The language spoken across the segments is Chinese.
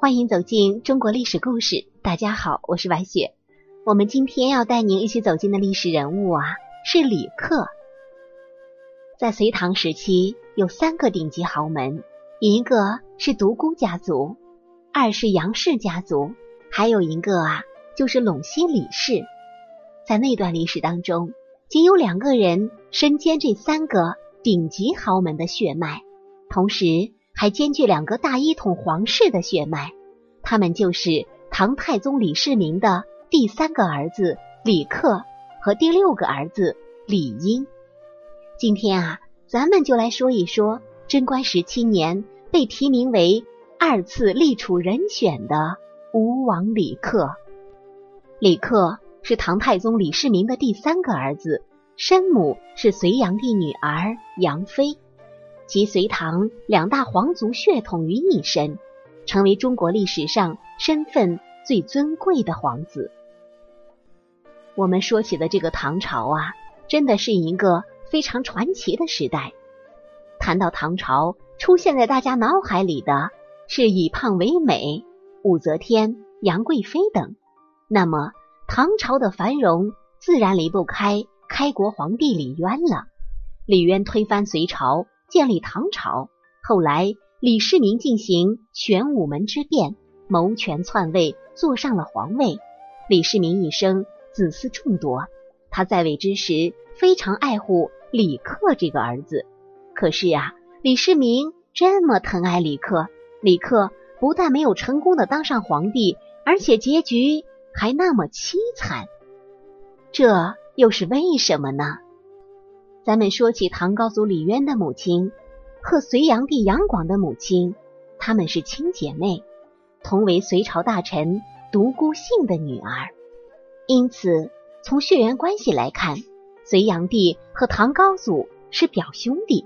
欢迎走进中国历史故事。大家好，我是白雪。我们今天要带您一起走进的历史人物啊，是李克。在隋唐时期，有三个顶级豪门，一个是独孤家族，二是杨氏家族，还有一个啊，就是陇西李氏。在那段历史当中，仅有两个人身兼这三个顶级豪门的血脉，同时。还兼具两个大一统皇室的血脉，他们就是唐太宗李世民的第三个儿子李克和第六个儿子李英。今天啊，咱们就来说一说贞观十七年被提名为二次立储人选的吴王李克。李克是唐太宗李世民的第三个儿子，生母是隋炀帝女儿杨妃。集隋唐两大皇族血统于一身，成为中国历史上身份最尊贵的皇子。我们说起的这个唐朝啊，真的是一个非常传奇的时代。谈到唐朝，出现在大家脑海里的是以胖为美、武则天、杨贵妃等。那么，唐朝的繁荣自然离不开开国皇帝李渊了。李渊推翻隋朝。建立唐朝，后来李世民进行玄武门之变，谋权篡位，坐上了皇位。李世民一生子嗣众多，他在位之时非常爱护李克这个儿子。可是啊，李世民这么疼爱李克，李克不但没有成功的当上皇帝，而且结局还那么凄惨，这又是为什么呢？咱们说起唐高祖李渊的母亲和隋炀帝杨广的母亲，她们是亲姐妹，同为隋朝大臣独孤信的女儿，因此从血缘关系来看，隋炀帝和唐高祖是表兄弟。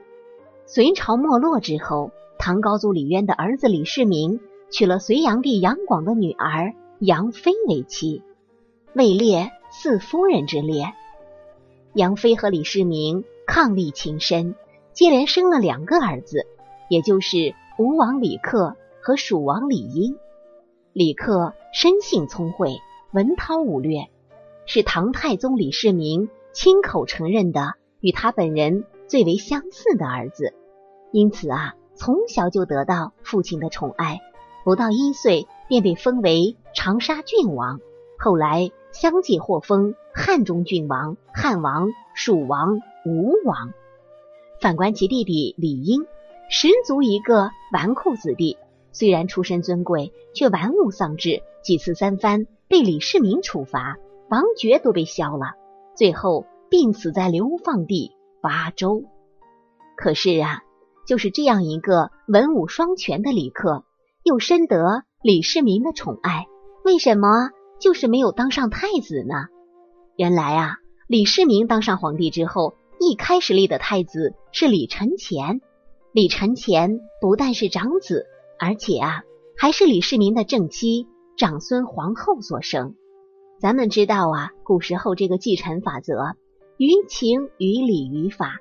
隋朝没落之后，唐高祖李渊的儿子李世民娶了隋炀帝杨广的女儿杨妃为妻，位列四夫人之列。杨妃和李世民伉俪情深，接连生了两个儿子，也就是吴王李克和蜀王李英。李克生性聪慧，文韬武略，是唐太宗李世民亲口承认的与他本人最为相似的儿子，因此啊，从小就得到父亲的宠爱，不到一岁便被封为长沙郡王，后来相继获封。汉中郡王、汉王、蜀王、吴王。反观其弟弟李英，十足一个纨绔子弟。虽然出身尊贵，却玩物丧志，几次三番被李世民处罚，王爵都被削了，最后病死在流放地巴州。可是啊，就是这样一个文武双全的李克，又深得李世民的宠爱，为什么就是没有当上太子呢？原来啊，李世民当上皇帝之后，一开始立的太子是李承乾。李承乾不但是长子，而且啊，还是李世民的正妻长孙皇后所生。咱们知道啊，古时候这个继承法则，于情于理于法，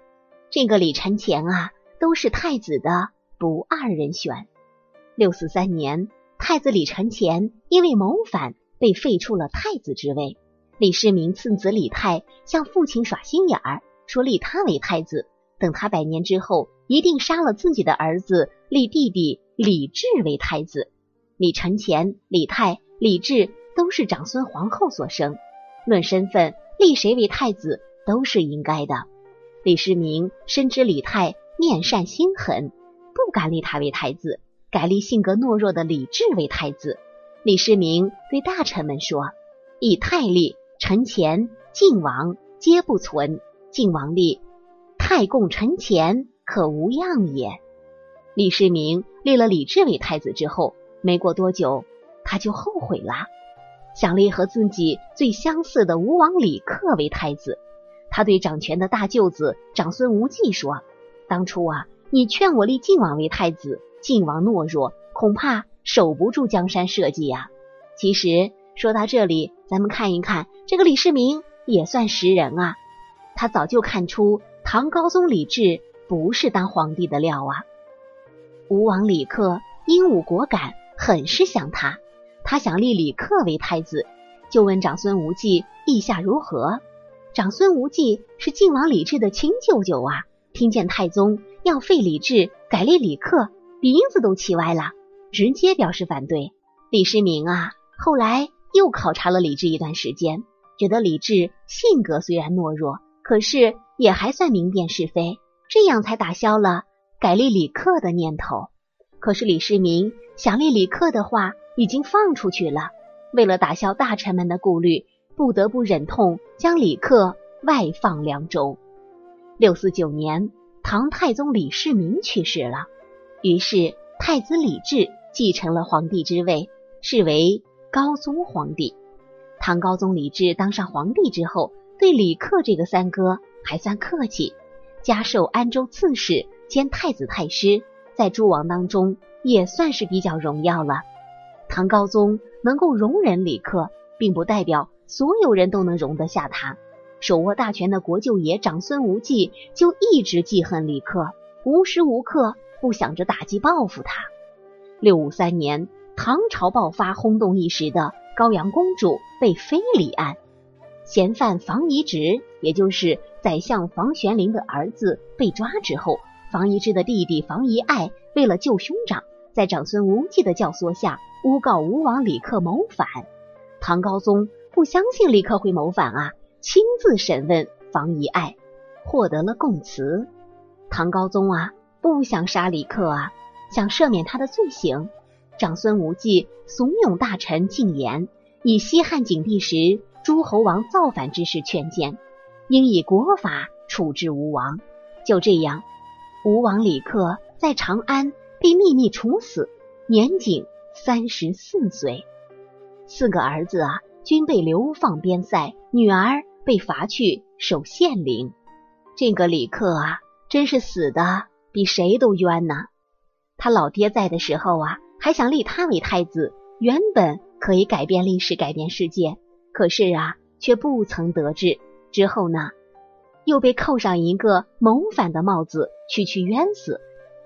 这个李承乾啊，都是太子的不二人选。六四三年，太子李承乾因为谋反，被废黜了太子之位。李世民次子李泰向父亲耍心眼儿，说立他为太子，等他百年之后，一定杀了自己的儿子，立弟弟李治为太子。李承乾、李泰、李治都是长孙皇后所生，论身份，立谁为太子都是应该的。李世民深知李泰面善心狠，不敢立他为太子，改立性格懦弱的李治为太子。李世民对大臣们说：“以太立。”臣前晋王皆不存，晋王立太公臣前可无恙也。李世民立了李治为太子之后，没过多久他就后悔了，想立和自己最相似的吴王李克为太子。他对掌权的大舅子长孙无忌说：“当初啊，你劝我立晋王为太子，晋王懦弱，恐怕守不住江山社稷呀。”其实。说到这里，咱们看一看这个李世民也算识人啊。他早就看出唐高宗李治不是当皇帝的料啊。吴王李克英武果敢，很是想他，他想立李克为太子，就问长孙无忌意下如何。长孙无忌是晋王李治的亲舅舅啊，听见太宗要废李治，改立李克，鼻子都气歪了，直接表示反对。李世民啊，后来又考察了李治一段时间，觉得李治性格虽然懦弱，可是也还算明辨是非，这样才打消了改立李克的念头。可是李世民想立李克的话已经放出去了，为了打消大臣们的顾虑。不得不忍痛将李克外放凉州。六四九年，唐太宗李世民去世了，于是太子李治继承了皇帝之位，是为高宗皇帝。唐高宗李治当上皇帝之后，对李克这个三哥还算客气，加授安州刺史兼太子太师，在诸王当中也算是比较荣耀了。唐高宗能够容忍李克，并不代表。所有人都能容得下他。手握大权的国舅爷长孙无忌就一直记恨李克，无时无刻不想着打击报复他。六五三年，唐朝爆发轰动一时的高阳公主被非礼案，嫌犯房遗直，也就是宰相房玄龄的儿子被抓之后，房遗之的弟弟房遗爱为了救兄长，在长孙无忌的教唆下诬告吴王李克谋反。唐高宗。不相信李克会谋反啊！亲自审问房遗爱，获得了供词。唐高宗啊，不想杀李克啊，想赦免他的罪行。长孙无忌怂恿大臣进言，以西汉景帝时诸侯王造反之事劝谏，应以国法处置吴王。就这样，吴王李克在长安被秘密处死，年仅三十四岁。四个儿子啊。均被流放边塞，女儿被罚去守县令。这个李克啊，真是死的比谁都冤呐！他老爹在的时候啊，还想立他为太子，原本可以改变历史、改变世界，可是啊，却不曾得志。之后呢，又被扣上一个谋反的帽子，区区冤死。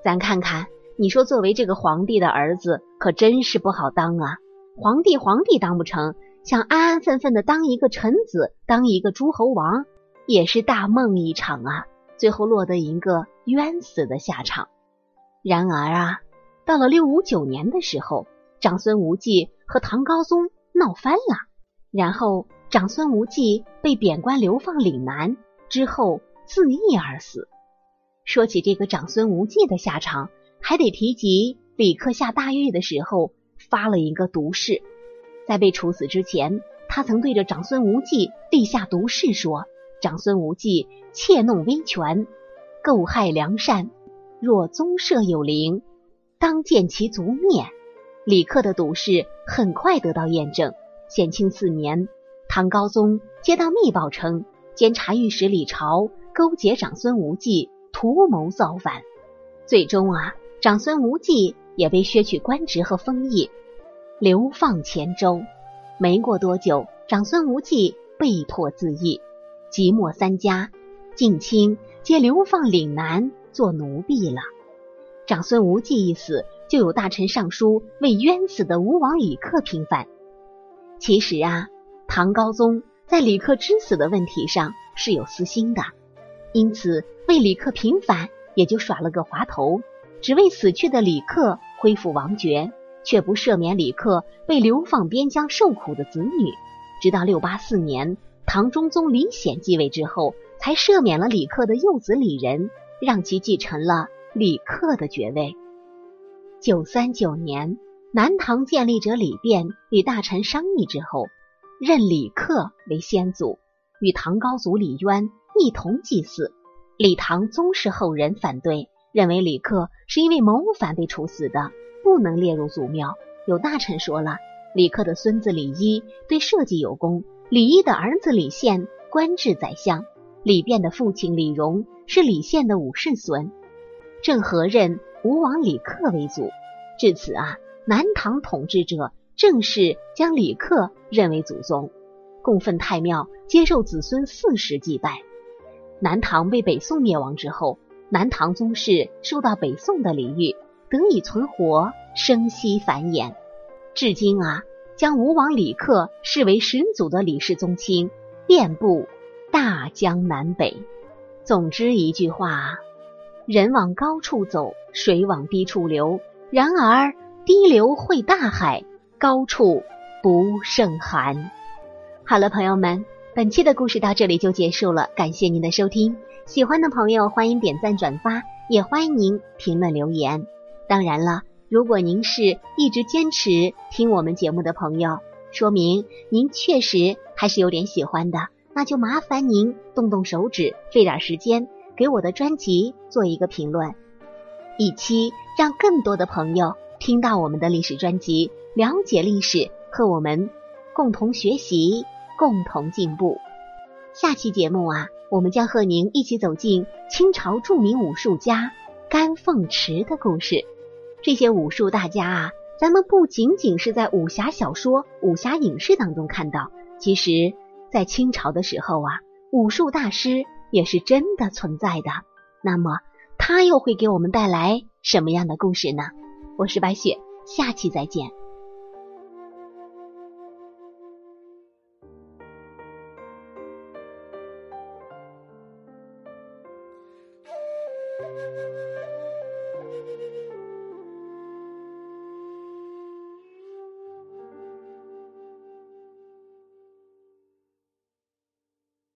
咱看看，你说作为这个皇帝的儿子，可真是不好当啊！皇帝，皇帝当不成。想安安分分的当一个臣子，当一个诸侯王，也是大梦一场啊！最后落得一个冤死的下场。然而啊，到了六五九年的时候，长孙无忌和唐高宗闹翻了，然后长孙无忌被贬官流放岭南，之后自缢而死。说起这个长孙无忌的下场，还得提及李克下大狱的时候发了一个毒誓。在被处死之前，他曾对着长孙无忌立下毒誓，说：“长孙无忌窃弄威权，构害良善，若宗社有灵，当见其族灭。”李克的毒誓很快得到验证。显庆四年，唐高宗接到密报称，监察御史李朝勾结长孙无忌，图谋造反。最终啊，长孙无忌也被削去官职和封邑。流放黔州，没过多久，长孙无忌被迫自缢，即墨三家近亲皆流放岭南做奴婢了。长孙无忌一死，就有大臣上书为冤死的吴王李克平反。其实啊，唐高宗在李克之死的问题上是有私心的，因此为李克平反，也就耍了个滑头，只为死去的李克恢复王爵。却不赦免李克被流放边疆受苦的子女，直到六八四年，唐中宗李显继位之后，才赦免了李克的幼子李仁，让其继承了李克的爵位。九三九年，南唐建立者李昪与大臣商议之后，任李克为先祖，与唐高祖李渊一同祭祀。李唐宗室后人反对，认为李克是因为谋反被处死的。不能列入祖庙。有大臣说了，李克的孙子李一对社稷有功，李一的儿子李宪官至宰相，李昪的父亲李荣是李宪的五世孙，正合认吴王李克为祖。至此啊，南唐统治者正式将李克认为祖宗，供奉太庙，接受子孙四世祭拜。南唐被北宋灭亡之后，南唐宗室受到北宋的礼遇。得以存活生息繁衍，至今啊，将吴王李克视为始祖的李氏宗亲遍布大江南北。总之一句话，人往高处走，水往低处流。然而低流会大海，高处不胜寒。好了，朋友们，本期的故事到这里就结束了，感谢您的收听。喜欢的朋友欢迎点赞转发，也欢迎您评论留言。当然了，如果您是一直坚持听我们节目的朋友，说明您确实还是有点喜欢的。那就麻烦您动动手指，费点时间给我的专辑做一个评论，以期让更多的朋友听到我们的历史专辑，了解历史，和我们共同学习，共同进步。下期节目啊，我们将和您一起走进清朝著名武术家甘凤池的故事。这些武术大家啊，咱们不仅仅是在武侠小说、武侠影视当中看到，其实。在清朝的时候啊，武术大师也是真的存在的。那么，它又会给我们带来什么样的故事呢？我是白雪，下期再见。